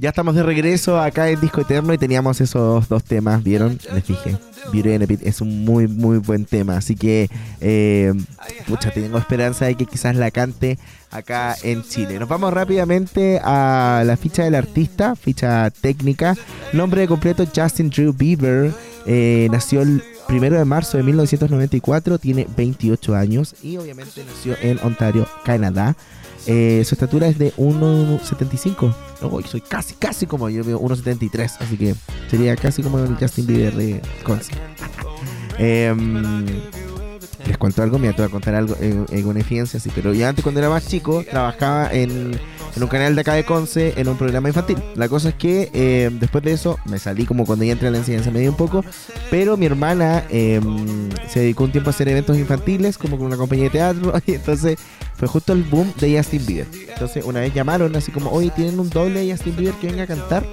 Ya estamos de regreso acá en Disco Eterno y teníamos esos dos temas, ¿vieron? Les dije. Beauty and Beat es un muy, muy buen tema. Así que, eh, pucha, tengo esperanza de que quizás la cante acá en Chile. Nos vamos rápidamente a la ficha del artista, ficha técnica. Nombre completo Justin Drew Bieber. Eh, nació el primero de marzo de 1994, tiene 28 años y obviamente nació en Ontario, Canadá. Eh, su estatura es de 1,75. No, soy casi, casi como yo, veo 1,73. Así que sería casi como el Justin Bieber de Conce. Em, les cuento algo, me voy a contar algo en, en una evidencia, sí, pero ya antes cuando era más chico trabajaba en, en, un canal de acá de Conce en un programa infantil. La cosa es que eh, después de eso me salí como cuando ya entré a la enseñanza media un poco, pero mi hermana eh, se dedicó un tiempo a hacer eventos infantiles como con una compañía de teatro y entonces fue justo el boom de Justin Bieber. Entonces una vez llamaron así como, oye, ¿tienen un doble de Justin Bieber que venga a cantar?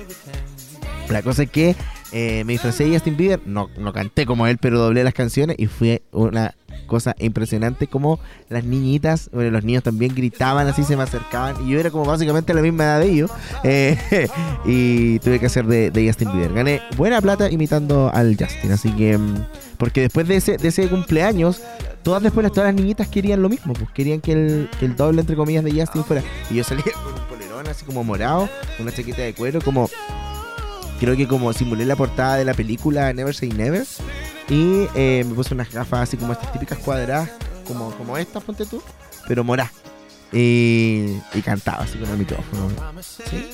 La cosa es que eh, me disfracé de Justin Bieber, no, no canté como él, pero doblé las canciones y fue una cosa impresionante como las niñitas, bueno, los niños también gritaban así, se me acercaban y yo era como básicamente la misma edad de ellos eh, y tuve que hacer de, de, Justin Bieber. Gané buena plata imitando al Justin, así que mm, porque después de ese, de ese cumpleaños todas después todas las niñitas querían lo mismo, pues querían que el, que el doble entre comillas de Justin fuera y yo salía con un polerón así como morado, una chaqueta de cuero como creo que como simulé la portada de la película Never Say Never y eh, me puse unas gafas así como estas típicas cuadradas, como, como estas, ponte tú, pero morá. Y, cantaba así con el micrófono. Sí,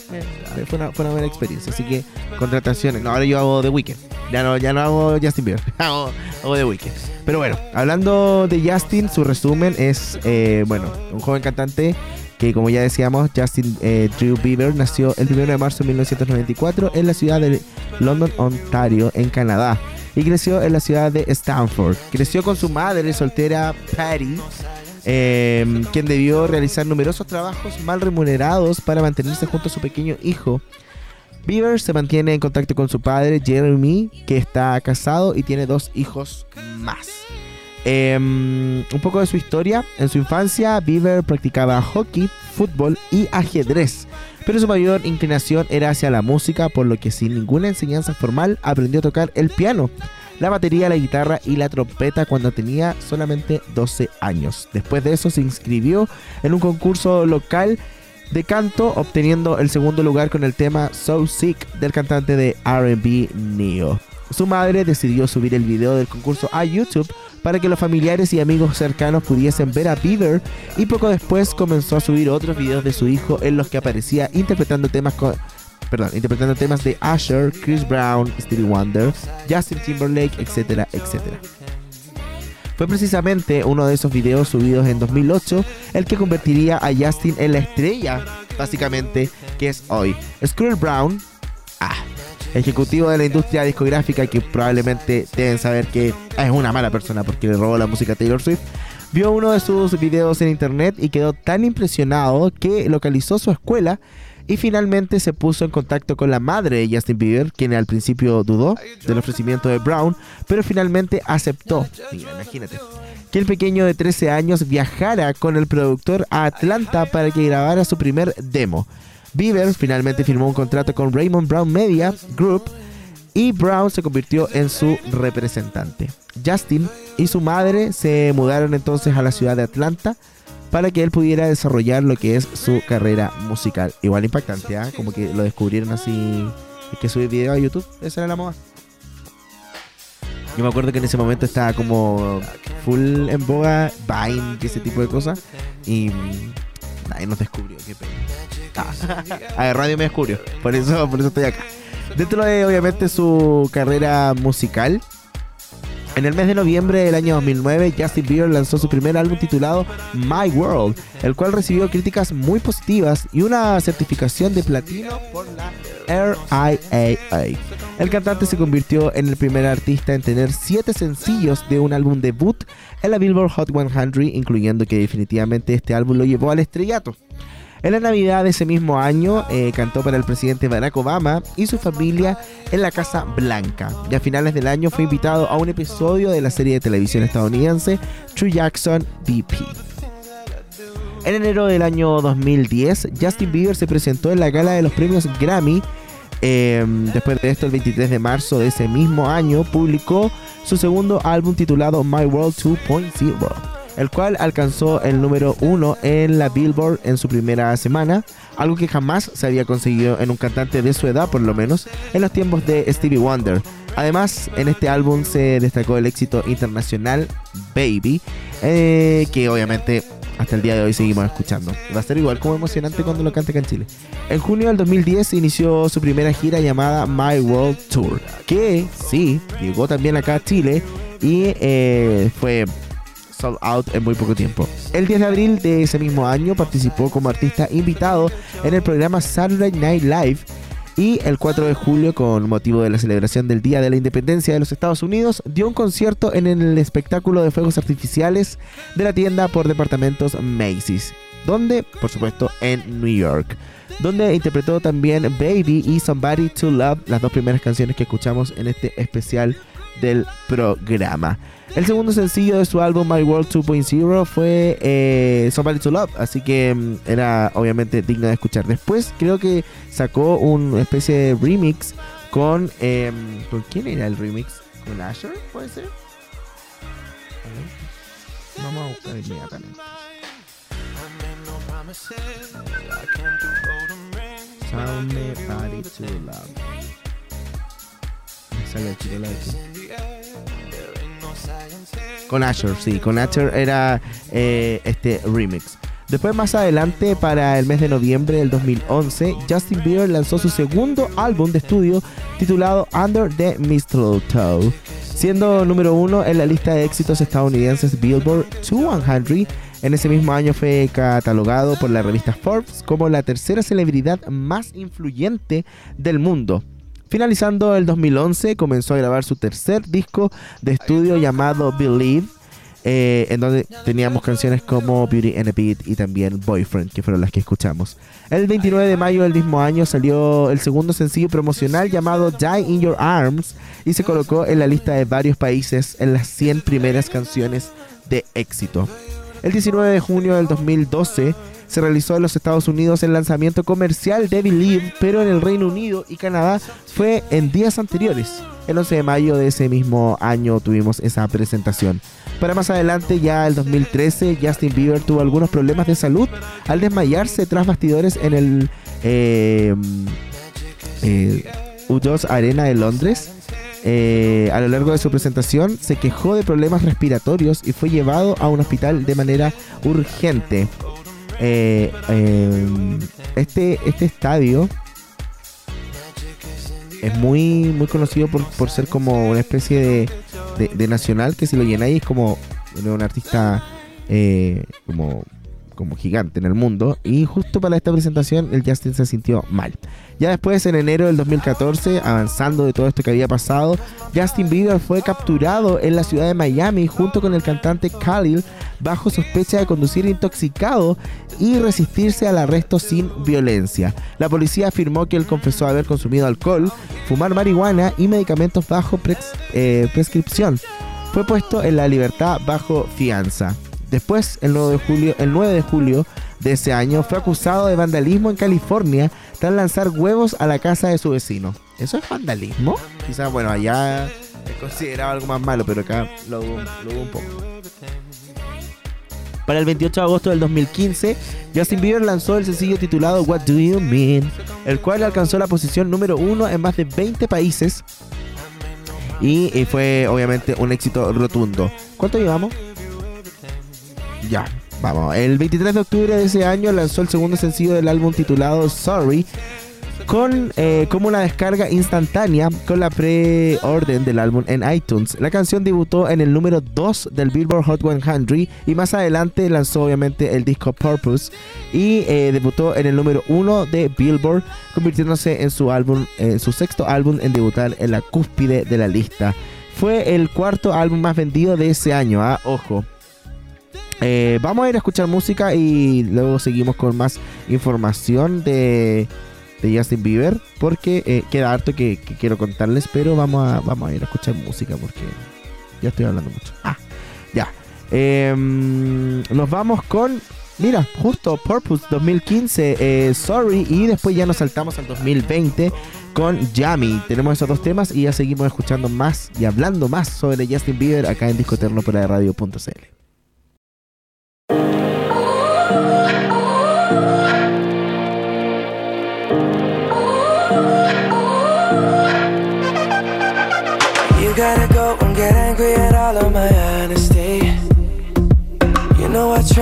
fue, una, fue una buena experiencia. Así que contrataciones. No, ahora yo hago The Weeknd. Ya no, ya no hago Justin Bieber. hago, hago The Weeknd. Pero bueno, hablando de Justin, su resumen es, eh, bueno, un joven cantante que como ya decíamos, Justin eh, Drew Bieber nació el 1 de marzo de 1994 en la ciudad de London, Ontario, en Canadá y creció en la ciudad de Stanford. Creció con su madre soltera Patty, eh, quien debió realizar numerosos trabajos mal remunerados para mantenerse junto a su pequeño hijo. Bieber se mantiene en contacto con su padre Jeremy, que está casado y tiene dos hijos más. Eh, un poco de su historia. En su infancia, Bieber practicaba hockey, fútbol y ajedrez, pero su mayor inclinación era hacia la música, por lo que sin ninguna enseñanza formal aprendió a tocar el piano, la batería, la guitarra y la trompeta cuando tenía solamente 12 años. Después de eso se inscribió en un concurso local de canto, obteniendo el segundo lugar con el tema So Sick del cantante de RB Neo. Su madre decidió subir el video del concurso a YouTube para que los familiares y amigos cercanos pudiesen ver a Bieber y poco después comenzó a subir otros videos de su hijo en los que aparecía interpretando temas perdón, interpretando temas de Usher, Chris Brown, Stevie Wonder, Justin Timberlake, etcétera, etcétera. Fue precisamente uno de esos videos subidos en 2008 el que convertiría a Justin en la estrella, básicamente, que es hoy. Scroll Brown, ejecutivo de la industria discográfica que probablemente deben saber que es una mala persona porque le robó la música a Taylor Swift, vio uno de sus videos en internet y quedó tan impresionado que localizó su escuela y finalmente se puso en contacto con la madre de Justin Bieber, quien al principio dudó del ofrecimiento de Brown, pero finalmente aceptó. Mira, imagínate. Que el pequeño de 13 años viajara con el productor a Atlanta para que grabara su primer demo. Bieber finalmente firmó un contrato con Raymond Brown Media Group y Brown se convirtió en su representante. Justin y su madre se mudaron entonces a la ciudad de Atlanta para que él pudiera desarrollar lo que es su carrera musical. Igual impactante, ¿eh? como que lo descubrieron así, es que subir video a YouTube, esa era la moda. Yo me acuerdo que en ese momento estaba como full en boga, Vine, ese tipo de cosas, y nadie nos descubrió, qué pena. A Radio me descubrió. Por eso, por eso estoy acá. Dentro de, obviamente, su carrera musical. En el mes de noviembre del año 2009, Justin Bieber lanzó su primer álbum titulado My World, el cual recibió críticas muy positivas y una certificación de platino por la RIAA. El cantante se convirtió en el primer artista en tener siete sencillos de un álbum debut en la Billboard Hot 100, incluyendo que definitivamente este álbum lo llevó al estrellato. En la Navidad de ese mismo año eh, cantó para el presidente Barack Obama y su familia en la Casa Blanca. Y a finales del año fue invitado a un episodio de la serie de televisión estadounidense True Jackson BP. En enero del año 2010, Justin Bieber se presentó en la gala de los premios Grammy. Em, después de esto, el 23 de marzo de ese mismo año, publicó su segundo álbum titulado My World 2.0, el cual alcanzó el número uno en la Billboard en su primera semana, algo que jamás se había conseguido en un cantante de su edad, por lo menos, en los tiempos de Stevie Wonder. Además, en este álbum se destacó el éxito internacional Baby, eh, que obviamente hasta el día de hoy seguimos escuchando. Va a ser igual como emocionante cuando lo cante acá en Chile. En junio del 2010 inició su primera gira llamada My World Tour, que sí, llegó también acá a Chile y eh, fue sold out en muy poco tiempo. El 10 de abril de ese mismo año participó como artista invitado en el programa Saturday Night Live y el 4 de julio, con motivo de la celebración del Día de la Independencia de los Estados Unidos, dio un concierto en el espectáculo de fuegos artificiales de la tienda por departamentos Macy's, donde, por supuesto, en New York, donde interpretó también Baby y Somebody to Love, las dos primeras canciones que escuchamos en este especial del programa. El segundo sencillo de su álbum My World 2.0 fue eh, Somebody to Love, así que mm, era obviamente digno de escuchar. Después creo que sacó una especie de remix con... Eh, ¿Con quién era el remix? ¿Con Asher? ¿Puede ser? A. Somebody to Love. Con Asher, sí, con Asher era eh, este remix. Después más adelante, para el mes de noviembre del 2011, Justin Bieber lanzó su segundo álbum de estudio titulado Under the Mistletoe, siendo número uno en la lista de éxitos estadounidenses Billboard 200. En ese mismo año fue catalogado por la revista Forbes como la tercera celebridad más influyente del mundo. Finalizando el 2011, comenzó a grabar su tercer disco de estudio llamado Believe, eh, en donde teníamos canciones como Beauty and a Beat y también Boyfriend, que fueron las que escuchamos. El 29 de mayo del mismo año salió el segundo sencillo promocional llamado Die in Your Arms y se colocó en la lista de varios países en las 100 primeras canciones de éxito. El 19 de junio del 2012 se realizó en los Estados Unidos el lanzamiento comercial de Believe, pero en el Reino Unido y Canadá fue en días anteriores. El 11 de mayo de ese mismo año tuvimos esa presentación. Para más adelante, ya el 2013, Justin Bieber tuvo algunos problemas de salud al desmayarse tras bastidores en el eh, eh U2 Arena de Londres. Eh, a lo largo de su presentación se quejó de problemas respiratorios y fue llevado a un hospital de manera urgente. Eh, em, este, este estadio es muy, muy conocido por, ser como una especie de, nacional que si lo llenáis es como un artista eh, como como gigante en el mundo. Y justo para esta presentación el Justin se sintió mal. Ya después, en enero del 2014, avanzando de todo esto que había pasado, Justin Bieber fue capturado en la ciudad de Miami junto con el cantante Khalil bajo sospecha de conducir intoxicado y resistirse al arresto sin violencia. La policía afirmó que él confesó haber consumido alcohol, fumar marihuana y medicamentos bajo eh, prescripción. Fue puesto en la libertad bajo fianza. Después, el 9 de julio, el 9 de julio de ese año, fue acusado de vandalismo en California tras lanzar huevos a la casa de su vecino. ¿Eso es vandalismo? Quizás, bueno, allá es considerado algo más malo, pero acá lo hubo, un poco. Para el 28 de agosto del 2015, Justin Bieber lanzó el sencillo titulado What Do You Mean, el cual alcanzó la posición número uno en más de 20 países y fue obviamente un éxito rotundo. ¿Cuánto llevamos? Ya, vamos. El 23 de octubre de ese año lanzó el segundo sencillo del álbum titulado Sorry, con eh, como una descarga instantánea con la pre-orden del álbum en iTunes. La canción debutó en el número 2 del Billboard Hot 100 y más adelante lanzó obviamente el disco Purpose y eh, debutó en el número 1 de Billboard, convirtiéndose en su álbum, en su sexto álbum en debutar en la cúspide de la lista. Fue el cuarto álbum más vendido de ese año, ¿ah? ojo. Eh, vamos a ir a escuchar música y luego seguimos con más información de, Justin Bieber. Porque eh, queda harto que, quiero contarles, pero vamos a, vamos a ir a escuchar música porque ya estoy hablando mucho. Ah, ya. Em, nos vamos con mira, justo Purpose 2015, eh, Sorry, y después ya nos saltamos al 2020 con Yami. Tenemos esos dos temas y ya seguimos escuchando más y hablando más sobre Justin Bieber acá en Discoterno por radio.cl.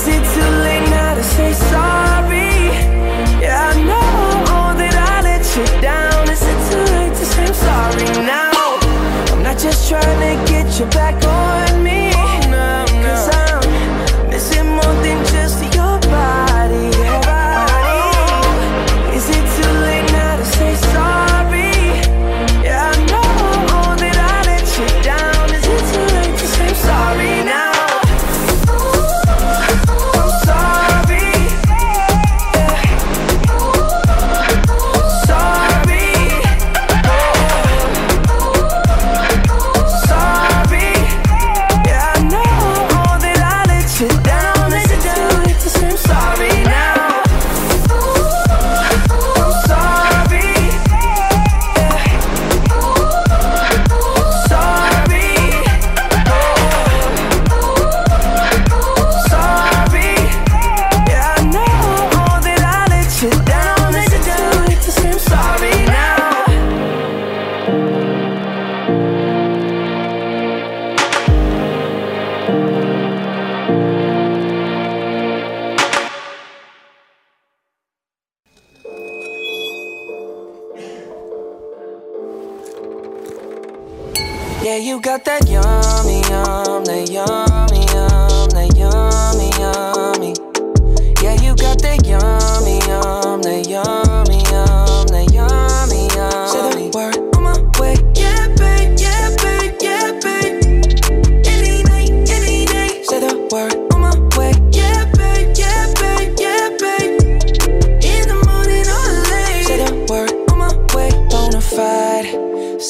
is it too late now to say sorry? Yeah, I know that I let you down. Is it too late to say I'm sorry now? I'm not just trying to get you back on me. Cause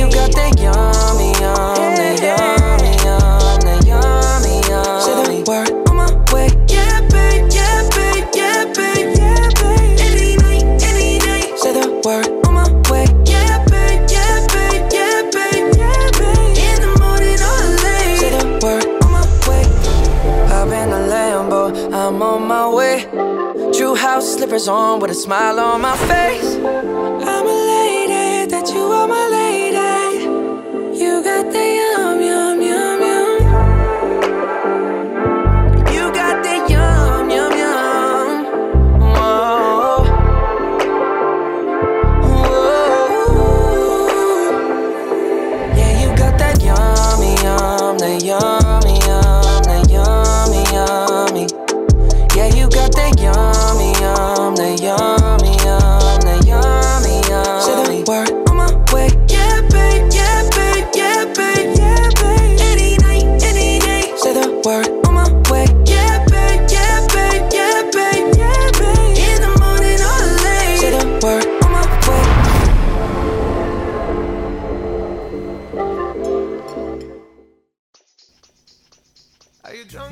you got that yummy, yummy, yum, that yummy, yum. Say the word on my way. Yeah, babe, yeah, babe, yeah, babe, yeah, babe. Any night, any. Say the word on my way. Yeah, babe, yeah, babe, yeah, babe, yeah, babe. In the morning or late. Say the word on my way. Hop in Lambo, I'm on my way. True house slippers on with a smile on my face. I'm the young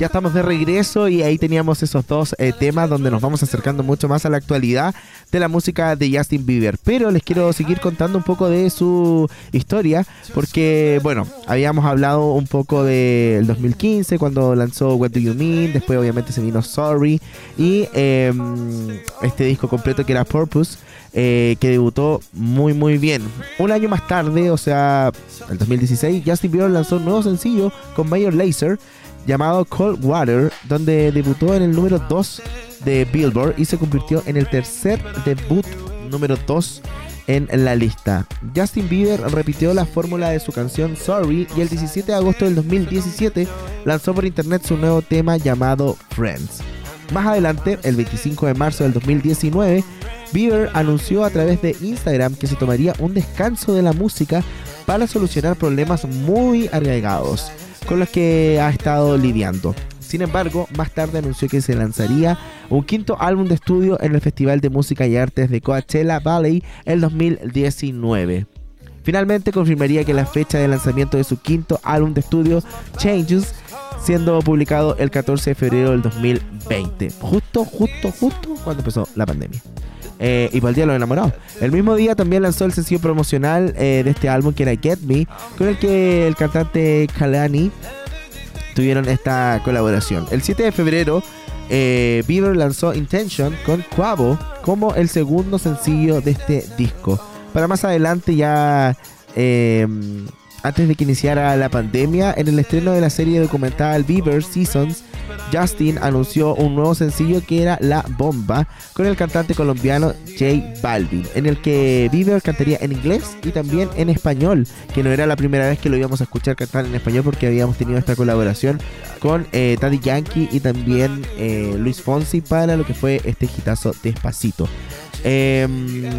estamos de regreso y ahí teníamos esos dos eh, temas donde nos vamos acercando mucho más a la actualidad de la música de Justin Bieber. Pero les quiero seguir contando un poco de su historia porque, bueno, habíamos hablado un poco del 2015 cuando lanzó What Do You Mean, después obviamente se vino Sorry y em, este disco completo que era Purpose. eh, que debutó muy muy bien. Un año más tarde, o sea, el 2016, Justin Bieber lanzó un nuevo sencillo con Major Lazer llamado Cold Water, donde debutó en el número 2 de Billboard y se convirtió en el tercer debut número 2 en la lista. Justin Bieber repitió la fórmula de su canción Sorry y el 17 de agosto del 2017 lanzó por internet su nuevo tema llamado Friends. Más adelante, el 25 de marzo del 2019, Bieber anunció a través de Instagram que se tomaría un descanso de la música para solucionar problemas muy arraigados con los que ha estado lidiando. Sin embargo, más tarde anunció que se lanzaría un quinto álbum de estudio en el Festival de Música y Artes de Coachella Valley el 2019. Finalmente confirmaría que la fecha de lanzamiento de su quinto álbum de estudio, Changes, siendo publicado el 14 de febrero del 2020. Justo, justo, justo cuando empezó la pandemia. Eh, y para el Día. El mismo día también lanzó el sencillo promocional eh, de este álbum que era Get Me, con el que el cantante Kalani tuvieron esta colaboración. El 7 de febrero, eh, Bieber lanzó Intention con Quavo como el segundo sencillo de este disco. Para más adelante, ya eh, antes de que iniciara la pandemia, en el estreno de la serie documental Bieber Seasons, Justin anunció un nuevo sencillo que era La Bomba con el cantante colombiano J Balvin, en el que Bieber cantaría en inglés y también en español, que no era la primera vez que lo íbamos a escuchar cantar en español porque habíamos tenido esta colaboración con eh, Daddy Yankee y también eh, Luis Fonsi para lo que fue este hitazo Despacito. Eh,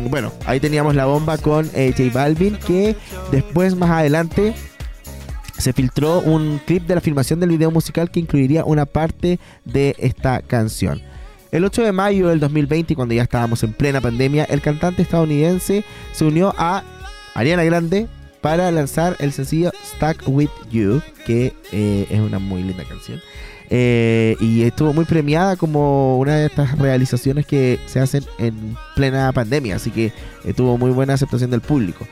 bueno, ahí teníamos la bomba con eh, J Balvin que después más adelante se filtró un clip de la filmación del video musical que incluiría una parte de esta canción. El 8 de mayo del 2020, cuando ya estábamos en plena pandemia, el cantante estadounidense se unió a Ariana Grande para lanzar el sencillo Stuck With You, que eh, es una muy linda canción. Eh, y estuvo muy premiada como una de estas realizaciones que se hacen en plena pandemia, así que eh, tuvo muy buena aceptación del público.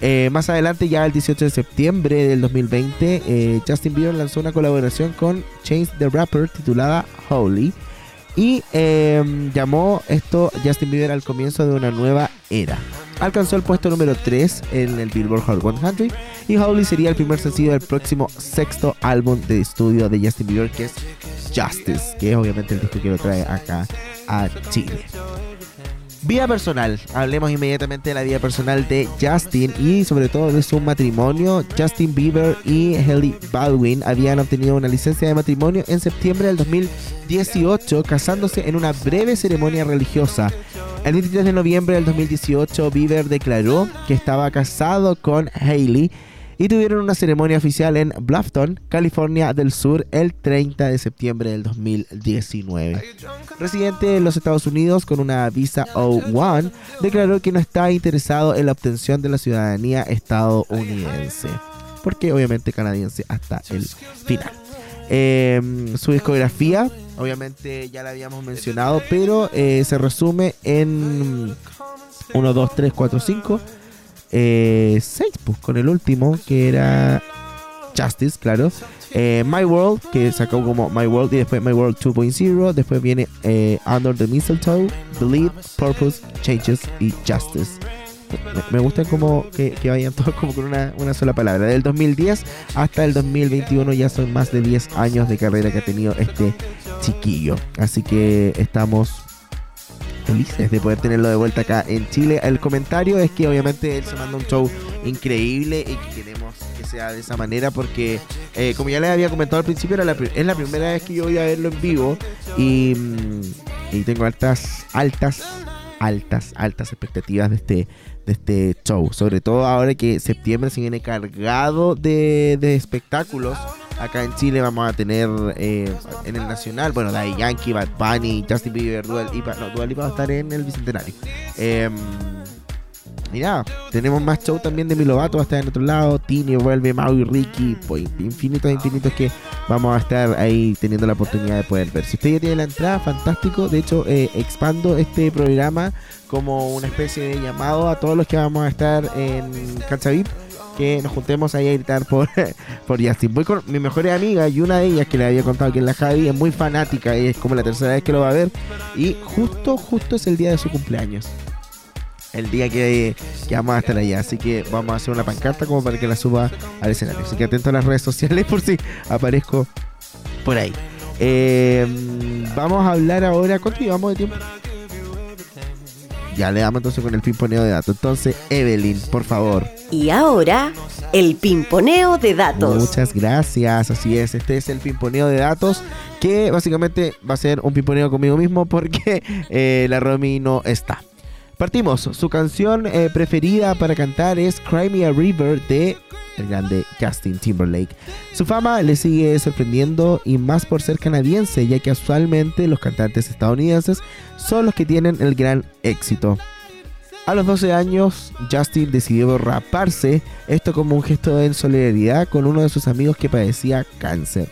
Eh, más adelante, ya el 18 de septiembre del 2020, eh, Justin Bieber lanzó una colaboración con Chance the Rapper titulada Holy y eh, llamó esto Justin Bieber al comienzo de una nueva era. Alcanzó el puesto número 3 en el Billboard Hot 100 y Holy sería el primer sencillo del próximo sexto álbum de estudio de Justin Bieber que es Justice, que es obviamente el disco que lo trae acá a Chile. Vida personal. Hablemos inmediatamente de la vida personal de Justin y sobre todo de su matrimonio. Justin Bieber y Hailey Baldwin habían obtenido una licencia de matrimonio en septiembre del 2018, casándose en una breve ceremonia religiosa. El 23 de noviembre del 2018, Bieber declaró que estaba casado con Hailey y tuvieron una ceremonia oficial en Bluffton, California del Sur, el 30 de septiembre del 2019. Residente de los Estados Unidos con una visa O1, declaró que no está interesado en la obtención de la ciudadanía estadounidense, porque obviamente canadiense hasta el final. Eh, su discografía, obviamente ya la habíamos mencionado, pero eh, se resume en 1, 2, 3, 4, 5 eh, 6, pues, con el último, que era Justice, claro. Eh, My World, que sacó como My World y después My World 2.0. Después viene eh, Under the Mistletoe, Believe, Purpose, Changes y Justice. Me, me gusta como que, que vayan todos como con una, una sola palabra. Del 2010 hasta el 2021 ya son más de 10 años de carrera que ha tenido este chiquillo. Así que estamos felices de poder tenerlo de vuelta acá en Chile. El comentario es que obviamente él se manda un show increíble y que queremos que sea de esa manera porque, eh, como ya les había comentado al principio, era la, es la primera vez que yo voy a verlo en vivo y, mm, y tengo altas, altas, altas, altas expectativas de este, de este show. Sobre todo ahora que septiembre se viene cargado de, de espectáculos. Acá en Chile vamos a tener eh, en el Nacional, bueno, Daddy Yankee, Bad Bunny, Justin Bieber, Dual Lipa, no, Dua Lipa va a estar en el Bicentenario. Eh, tenemos más show también de Milovato, va a estar en otro lado, Tini vuelve, Mau y Ricky, pues infinitos, infinitos que vamos a estar ahí teniendo la oportunidad de poder ver. Si usted ya tiene la entrada, fantástico. De hecho, eh, expando este programa como una especie de llamado a todos los que vamos a estar en Cancha VIP que nos juntemos ahí a gritar por, por Justin. Voy con mi mejor amiga y una de ellas que le había contado que es la Javi, es muy fanática y es como la tercera vez que lo va a ver. Y justo, justo es el día de su cumpleaños. El día que, que vamos a estar allá. Así que vamos a hacer una pancarta como para que la suba al escenario. Así que atento a las redes sociales por si aparezco por ahí. Eh, vamos a hablar ahora. ¿Cuánto llevamos de tiempo? Ya le damos entonces con el pimponeo de datos. Entonces, Evelyn, por favor. Y ahora, el pimponeo de datos. Muchas gracias, así es, este es el pimponeo de datos que básicamente va a ser un pimponeo conmigo mismo porque eh, la Romy no está. Partimos, su canción eh, preferida para cantar es Cry Me a River de el grande Justin Timberlake. Su fama le sigue sorprendiendo y más por ser canadiense, ya que usualmente los cantantes estadounidenses son los que tienen el gran éxito. A los 12 años, Justin decidió raparse, esto como un gesto de solidaridad con uno de sus amigos que padecía cáncer.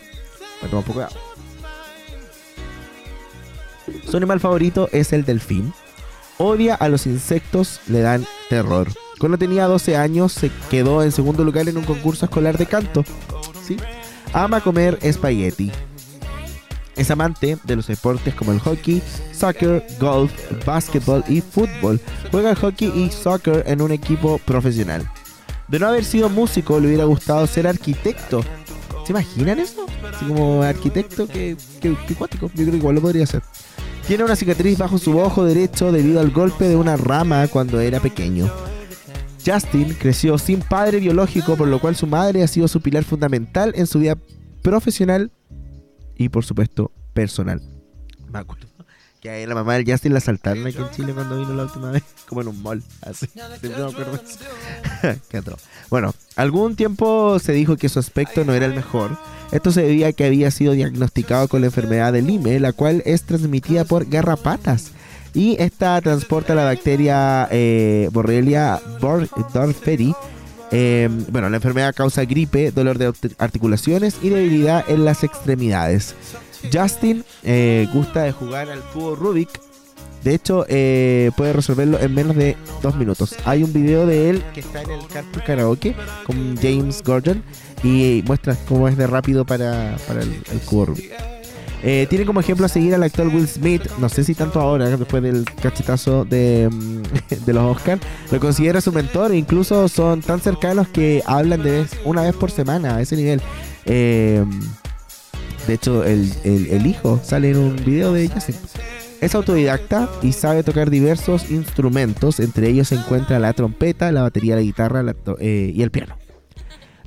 Su animal favorito es el delfín. Odia a los insectos, le dan terror. Cuando tenía 12 años se quedó en segundo lugar en un concurso escolar de canto. Ama comer espagueti. Es amante de los deportes como el hockey, soccer, golf, básquetbol y fútbol. Juega hockey y soccer en un equipo profesional. De no haber sido músico, le hubiera gustado ser arquitecto. ¿Se imaginan eso? Así como arquitecto, que, que, que cuático. Yo creo que igual lo podría hacer. Tiene una cicatriz bajo su ojo derecho debido al golpe de una rama cuando era pequeño. Justin creció sin padre biológico, por lo cual su madre ha sido su pilar fundamental en su vida profesional y, por supuesto, personal. Que a la mamá del Justin la asaltaron aquí en Chile cuando vino la última vez, como en un mall, así. Me acuerdo. Qué. Bueno, algún tiempo se dijo que su aspecto no era el mejor. Esto se debía a que había sido diagnosticado con la enfermedad de Lyme, la cual es transmitida por garrapatas. Y esta transporta la bacteria eh, Borrelia bor- dorferi. Eh, bueno, la enfermedad causa gripe, dolor de art- articulaciones y debilidad en las extremidades. Justin eh, gusta de jugar al cubo Rubik. De hecho, eh, puede resolverlo en menos de dos minutos. Hay un video de él que está en el Carpool Karaoke con James Gordon y muestra cómo es de rápido para, el, cubo Rubik. Eh, tiene como ejemplo a seguir al actor Will Smith, no sé si tanto ahora, después del cachetazo de, mm, los Oscars, lo considera su mentor e incluso son tan cercanos que hablan de vez, una vez por semana a ese nivel. Eh, de hecho, el, el- hijo sale en un video de Justin. Es autodidacta y sabe tocar diversos instrumentos, entre ellos se encuentra la trompeta, la batería, la guitarra eh, y el piano.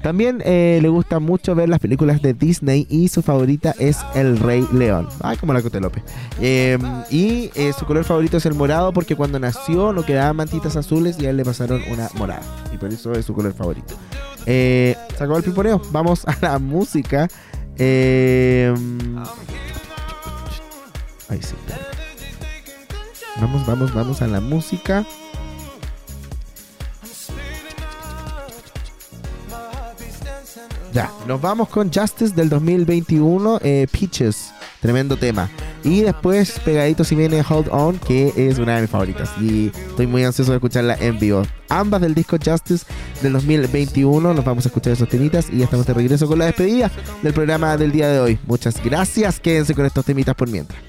También eh, le gusta mucho ver las películas de Disney y su favorita es El Rey León. Ay, como la Cote López. Eh, y su color favorito es el morado porque cuando nació no quedaban mantitas azules y a él le pasaron una morada. Y por eso es su color favorito. Eh, se el piponeo. Vamos a la música. Eh, ay, sí. Vamos, vamos, vamos a la música. Ya, nos vamos con Justice del 2021, eh, Peaches, tremendo tema. Y después, pegadito si viene Hold On, que es una de mis favoritas. Y estoy muy ansioso de escucharla en vivo. Ambas del disco Justice del 2021. Nos vamos a escuchar esos temitas y ya estamos de regreso con la despedida del programa del día de hoy. Muchas gracias. Quédense con estos temitas por mientras.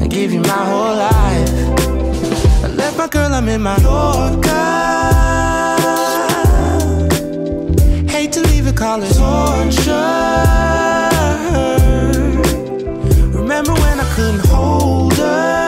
and give you my whole life. I left my girl, I'm in my Yorker. Hate to leave it, call it torture. Remember when I couldn't hold her?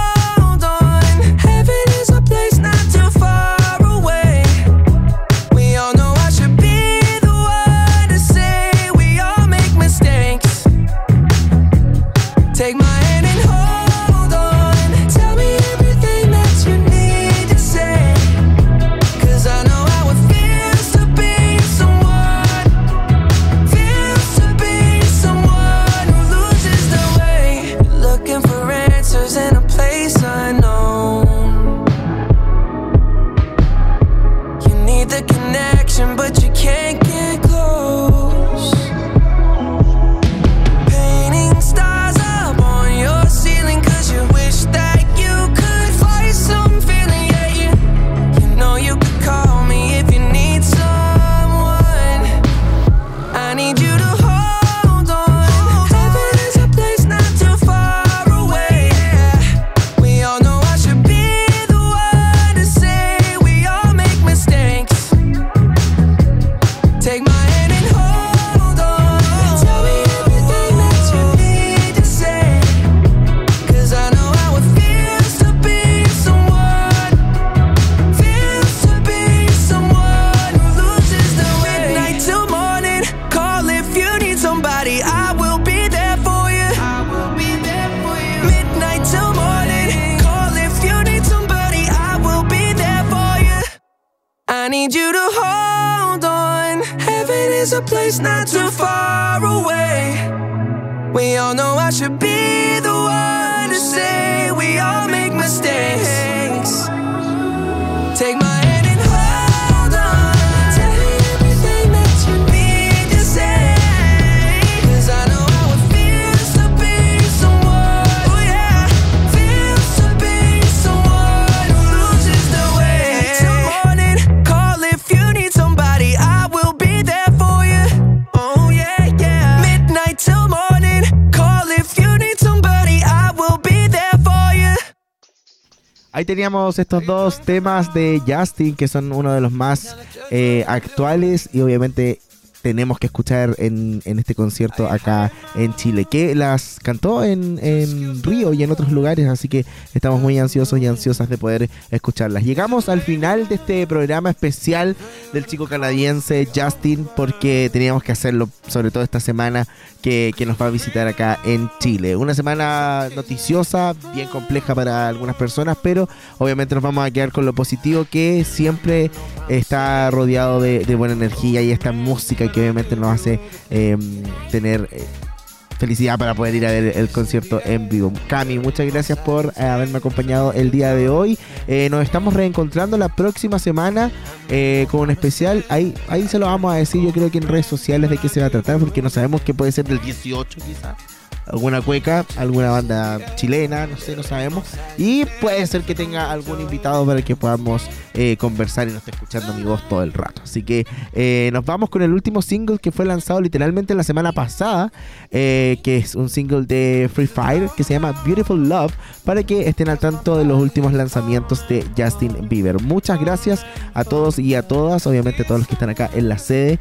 Ahí teníamos estos dos temas de Justin que son uno de los más eh, actuales y obviamente tenemos que escuchar en, en este concierto acá en Chile, que las cantó en, en Río y en otros lugares, así que estamos muy ansiosos y ansiosas de poder escucharlas. Llegamos al final de este programa especial del chico canadiense Justin, porque teníamos que hacerlo, sobre todo esta semana que, que nos va a visitar acá en Chile. Una semana noticiosa, bien compleja para algunas personas, pero obviamente nos vamos a quedar con lo positivo que siempre está rodeado de, buena energía y esta música que obviamente nos hace eh, tener eh, felicidad para poder ir a ver el concierto en vivo. Cami, muchas gracias por eh, haberme acompañado el día de hoy. Eh, nos estamos reencontrando la próxima semana con un especial. Ahí, ahí se lo vamos a decir, yo creo que en redes sociales de qué se va a tratar, porque no sabemos que puede ser del 18 quizás alguna cueca, alguna banda chilena, no sé, no sabemos. Y puede ser que tenga algún invitado para que podamos eh, conversar y nos esté escuchando mi voz todo el rato. Así que eh, nos vamos con el último single que fue lanzado literalmente la semana pasada, eh, que es un single de Free Fire que se llama Beautiful Love, para que estén al tanto de los últimos lanzamientos de Justin Bieber. Muchas gracias a todos y a todas, obviamente a todos los que están acá en la sede.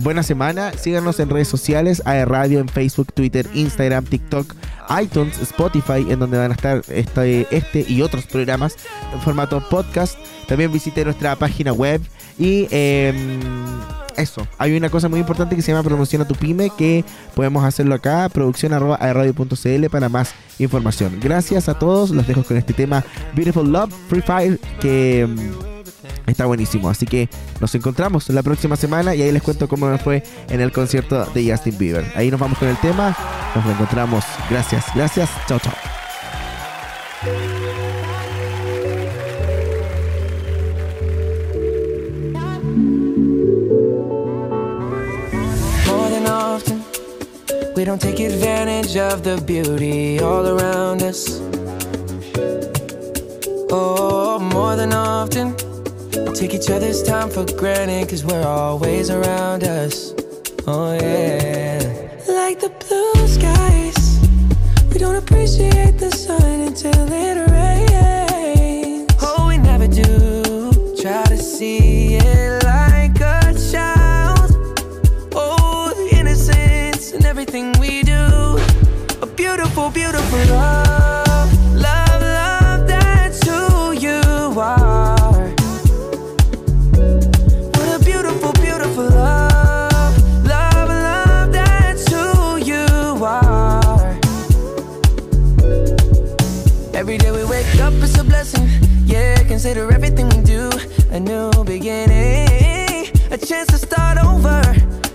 Buena semana, síganos en redes sociales, AE Radio en Facebook, Twitter, Instagram, TikTok, iTunes, Spotify, en donde van a estar este, este y otros programas en formato podcast. También visite nuestra página web y eh, eso. Hay una cosa muy importante que se llama Promociona tu Pyme, que podemos hacerlo acá, producción arroba aerradio.cl para más información. Gracias a todos, los dejo con este tema Beautiful Love, Free Fire, que... Está buenísimo, así que nos encontramos la próxima semana y ahí les cuento cómo nos fue en el concierto de Justin Bieber. Ahí nos vamos con el tema, nos encontramos. Gracias, gracias, chao, chao. We don't take advantage of the beauty all around us. Oh, more than often. Take each other's time for granted because we're always around us. Oh, yeah. Like the blue skies. We don't appreciate the sun until it.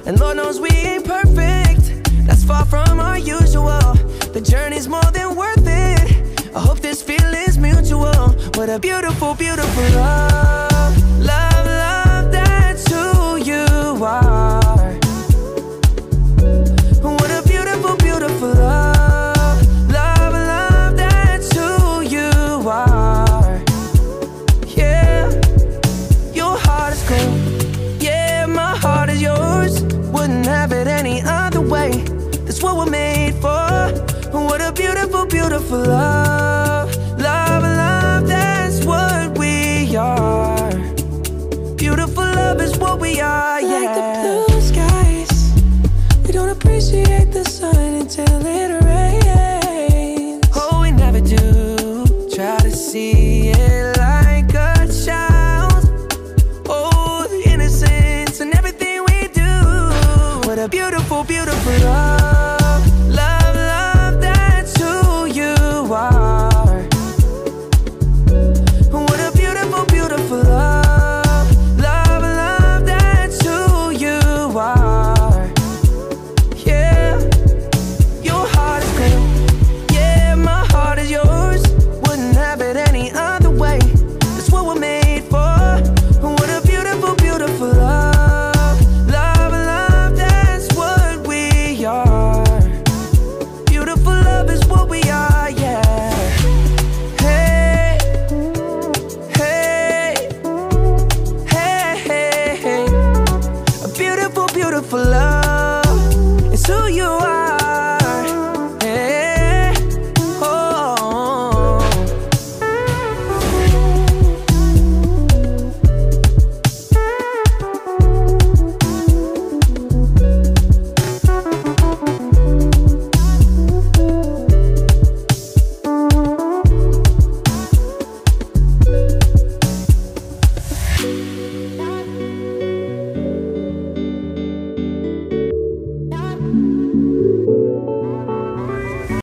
And Lord knows we ain't perfect. That's far from our usual. The journey's more than worth it. I hope this feeling's mutual. What a beautiful, beautiful love.